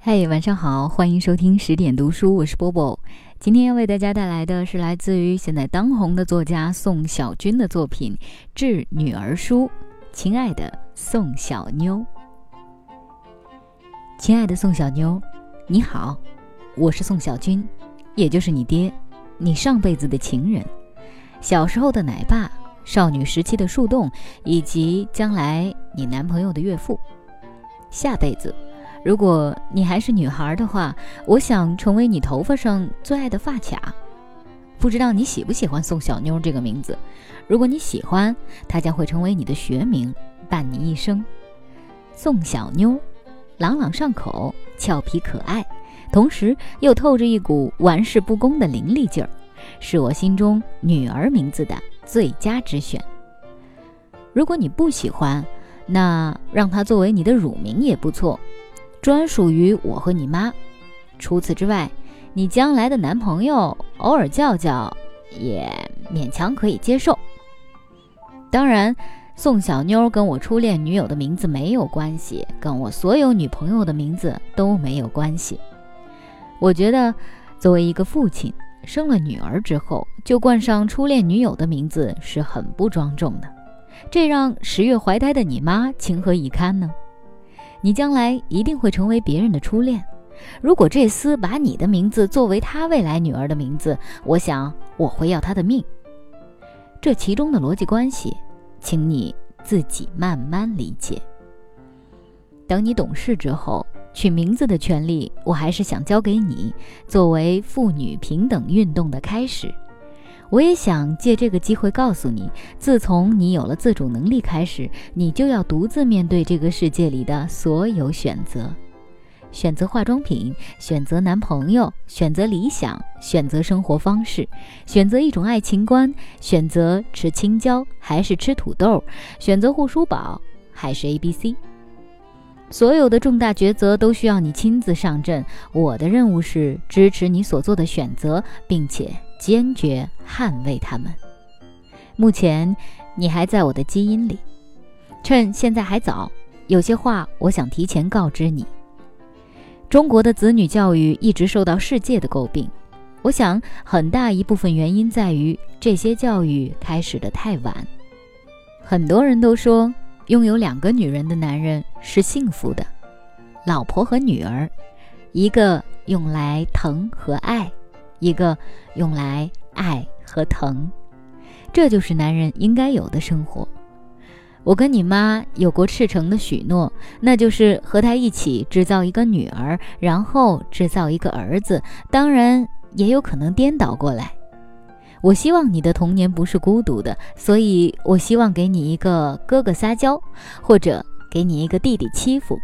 嘿，晚上好，欢迎收听十点读书，我是波波。今天要为大家带来的是来自于现在当红的作家宋小军的作品《致女儿书》。亲爱的宋小妞，亲爱的宋小妞，你好，我是宋小军，也就是你爹，你上辈子的情人，小时候的奶爸，少女时期的树洞，以及将来你男朋友的岳父，下辈子。如果你还是女孩的话，我想成为你头发上最爱的发卡。不知道你喜不喜欢宋小妞这个名字？如果你喜欢，它将会成为你的学名，伴你一生。宋小妞，朗朗上口，俏皮可爱，同时又透着一股玩世不恭的伶俐劲儿，是我心中女儿名字的最佳之选。如果你不喜欢，那让它作为你的乳名也不错。专属于我和你妈。除此之外，你将来的男朋友偶尔叫叫，也勉强可以接受。当然，宋小妞跟我初恋女友的名字没有关系，跟我所有女朋友的名字都没有关系。我觉得，作为一个父亲，生了女儿之后就冠上初恋女友的名字是很不庄重的，这让十月怀胎的你妈情何以堪呢？你将来一定会成为别人的初恋。如果这厮把你的名字作为他未来女儿的名字，我想我会要他的命。这其中的逻辑关系，请你自己慢慢理解。等你懂事之后，取名字的权利，我还是想交给你，作为妇女平等运动的开始。我也想借这个机会告诉你，自从你有了自主能力开始，你就要独自面对这个世界里的所有选择：选择化妆品，选择男朋友，选择理想，选择生活方式，选择一种爱情观，选择吃青椒还是吃土豆，选择护舒宝还是 A B C。所有的重大抉择都需要你亲自上阵。我的任务是支持你所做的选择，并且坚决捍卫他们。目前，你还在我的基因里。趁现在还早，有些话我想提前告知你。中国的子女教育一直受到世界的诟病，我想很大一部分原因在于这些教育开始的太晚。很多人都说。拥有两个女人的男人是幸福的，老婆和女儿，一个用来疼和爱，一个用来爱和疼，这就是男人应该有的生活。我跟你妈有过赤诚的许诺，那就是和她一起制造一个女儿，然后制造一个儿子，当然也有可能颠倒过来。我希望你的童年不是孤独的，所以我希望给你一个哥哥撒娇，或者给你一个弟弟欺负。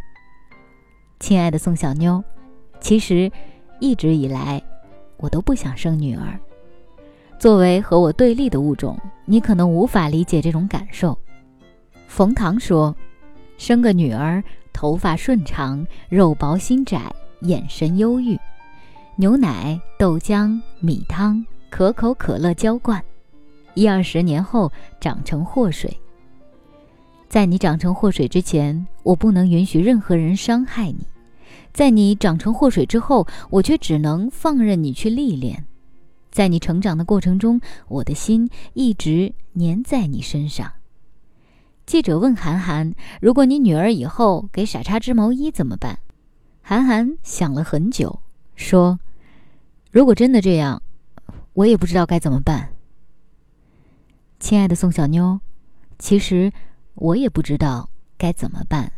亲爱的宋小妞，其实一直以来我都不想生女儿。作为和我对立的物种，你可能无法理解这种感受。冯唐说：“生个女儿，头发顺长，肉薄心窄，眼神忧郁，牛奶、豆浆、米汤。”可口可乐浇灌，一二十年后长成祸水。在你长成祸水之前，我不能允许任何人伤害你；在你长成祸水之后，我却只能放任你去历练。在你成长的过程中，我的心一直粘在你身上。记者问韩寒：“如果你女儿以后给傻叉织毛衣怎么办？”韩寒想了很久，说：“如果真的这样。”我也不知道该怎么办，亲爱的宋小妞，其实我也不知道该怎么办。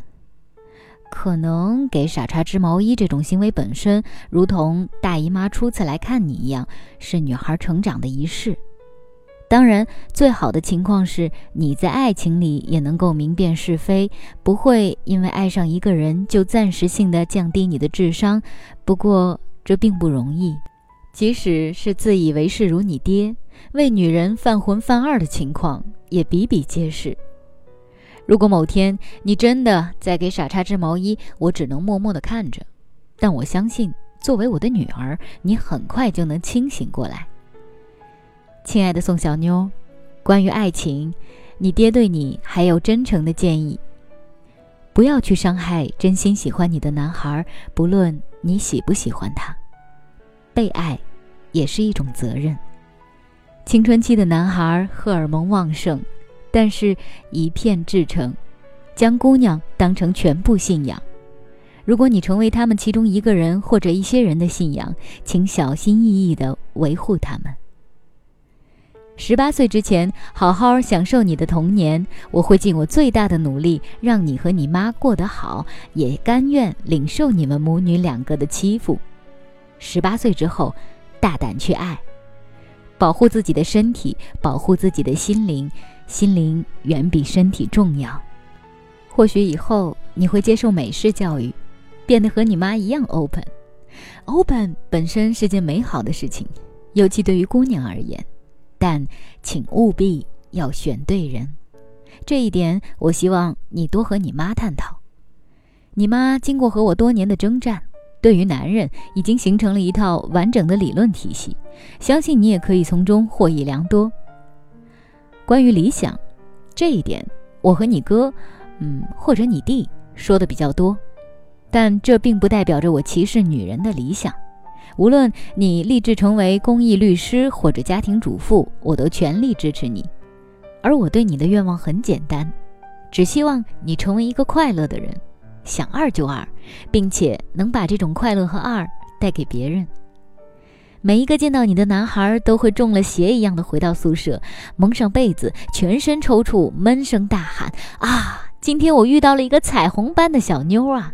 可能给傻叉织毛衣这种行为本身，如同大姨妈初次来看你一样，是女孩成长的仪式。当然，最好的情况是你在爱情里也能够明辨是非，不会因为爱上一个人就暂时性的降低你的智商。不过这并不容易。即使是自以为是如你爹，为女人犯浑犯二的情况也比比皆是。如果某天你真的在给傻叉织毛衣，我只能默默地看着。但我相信，作为我的女儿，你很快就能清醒过来。亲爱的宋小妞，关于爱情，你爹对你还有真诚的建议：不要去伤害真心喜欢你的男孩，不论你喜不喜欢他。被爱，也是一种责任。青春期的男孩荷尔蒙旺盛，但是一片至诚，将姑娘当成全部信仰。如果你成为他们其中一个人或者一些人的信仰，请小心翼翼地维护他们。十八岁之前，好好享受你的童年。我会尽我最大的努力，让你和你妈过得好，也甘愿领受你们母女两个的欺负。十八岁之后，大胆去爱，保护自己的身体，保护自己的心灵。心灵远比身体重要。或许以后你会接受美式教育。变得和你妈一样 open，open 本身是件美好的事情，尤其对于姑娘而言。但请务必要选对人，这一点我希望你多和你妈探讨。你妈经过和我多年的征战，对于男人已经形成了一套完整的理论体系，相信你也可以从中获益良多。关于理想，这一点我和你哥，嗯，或者你弟说的比较多。但这并不代表着我歧视女人的理想。无论你立志成为公益律师或者家庭主妇，我都全力支持你。而我对你的愿望很简单，只希望你成为一个快乐的人，想二就二，并且能把这种快乐和二带给别人。每一个见到你的男孩都会中了邪一样的回到宿舍，蒙上被子，全身抽搐，闷声大喊：“啊，今天我遇到了一个彩虹般的小妞啊！”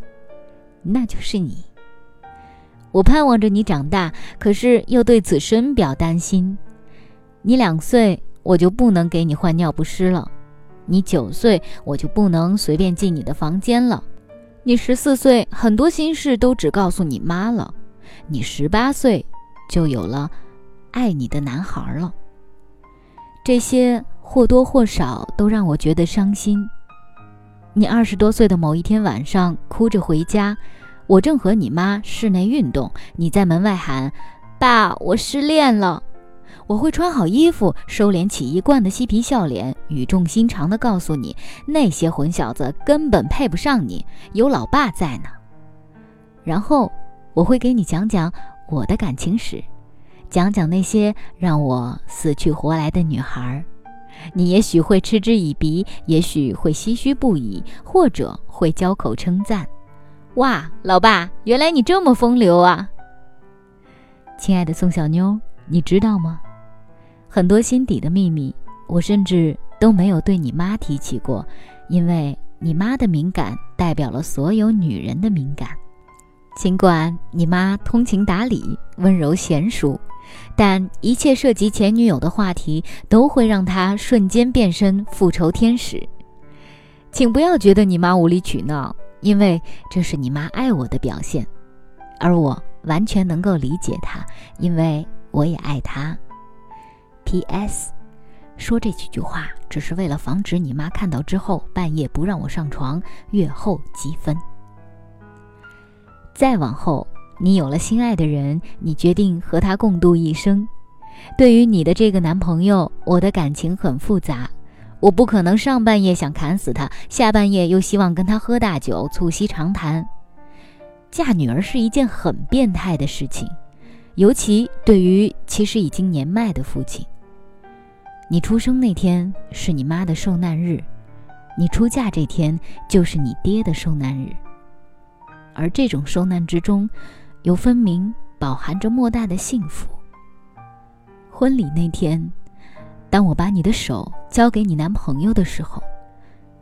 那就是你。我盼望着你长大，可是又对此深表担心。你两岁，我就不能给你换尿不湿了；你九岁，我就不能随便进你的房间了；你十四岁，很多心事都只告诉你妈了；你十八岁，就有了爱你的男孩了。这些或多或少都让我觉得伤心。你二十多岁的某一天晚上，哭着回家，我正和你妈室内运动，你在门外喊：“爸，我失恋了。”我会穿好衣服，收敛起一贯的嬉皮笑脸，语重心长地告诉你：“那些混小子根本配不上你，有老爸在呢。”然后我会给你讲讲我的感情史，讲讲那些让我死去活来的女孩。你也许会嗤之以鼻，也许会唏嘘不已，或者会交口称赞。哇，老爸，原来你这么风流啊！亲爱的宋小妞，你知道吗？很多心底的秘密，我甚至都没有对你妈提起过，因为你妈的敏感代表了所有女人的敏感。尽管你妈通情达理、温柔娴熟。但一切涉及前女友的话题，都会让她瞬间变身复仇天使。请不要觉得你妈无理取闹，因为这是你妈爱我的表现，而我完全能够理解她，因为我也爱她。P.S. 说这几句话只是为了防止你妈看到之后半夜不让我上床，月后积分。再往后。你有了心爱的人，你决定和他共度一生。对于你的这个男朋友，我的感情很复杂。我不可能上半夜想砍死他，下半夜又希望跟他喝大酒促膝长谈。嫁女儿是一件很变态的事情，尤其对于其实已经年迈的父亲。你出生那天是你妈的受难日，你出嫁这天就是你爹的受难日。而这种受难之中，又分明饱含着莫大的幸福。婚礼那天，当我把你的手交给你男朋友的时候，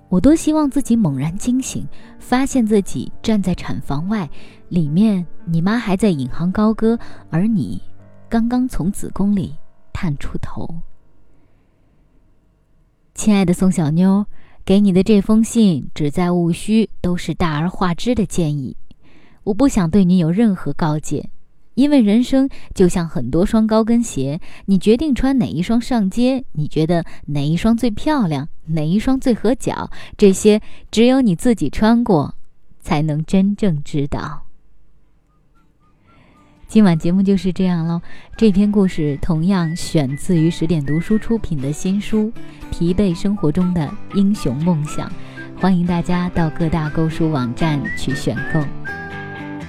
我多希望自己猛然惊醒，发现自己站在产房外，里面你妈还在引吭高歌，而你刚刚从子宫里探出头。亲爱的宋小妞，给你的这封信只在务虚，都是大而化之的建议。我不想对你有任何告诫，因为人生就像很多双高跟鞋，你决定穿哪一双上街，你觉得哪一双最漂亮，哪一双最合脚，这些只有你自己穿过，才能真正知道。今晚节目就是这样喽。这篇故事同样选自于十点读书出品的新书《疲惫生活中的英雄梦想》。欢迎大家到各大购书网站去选购。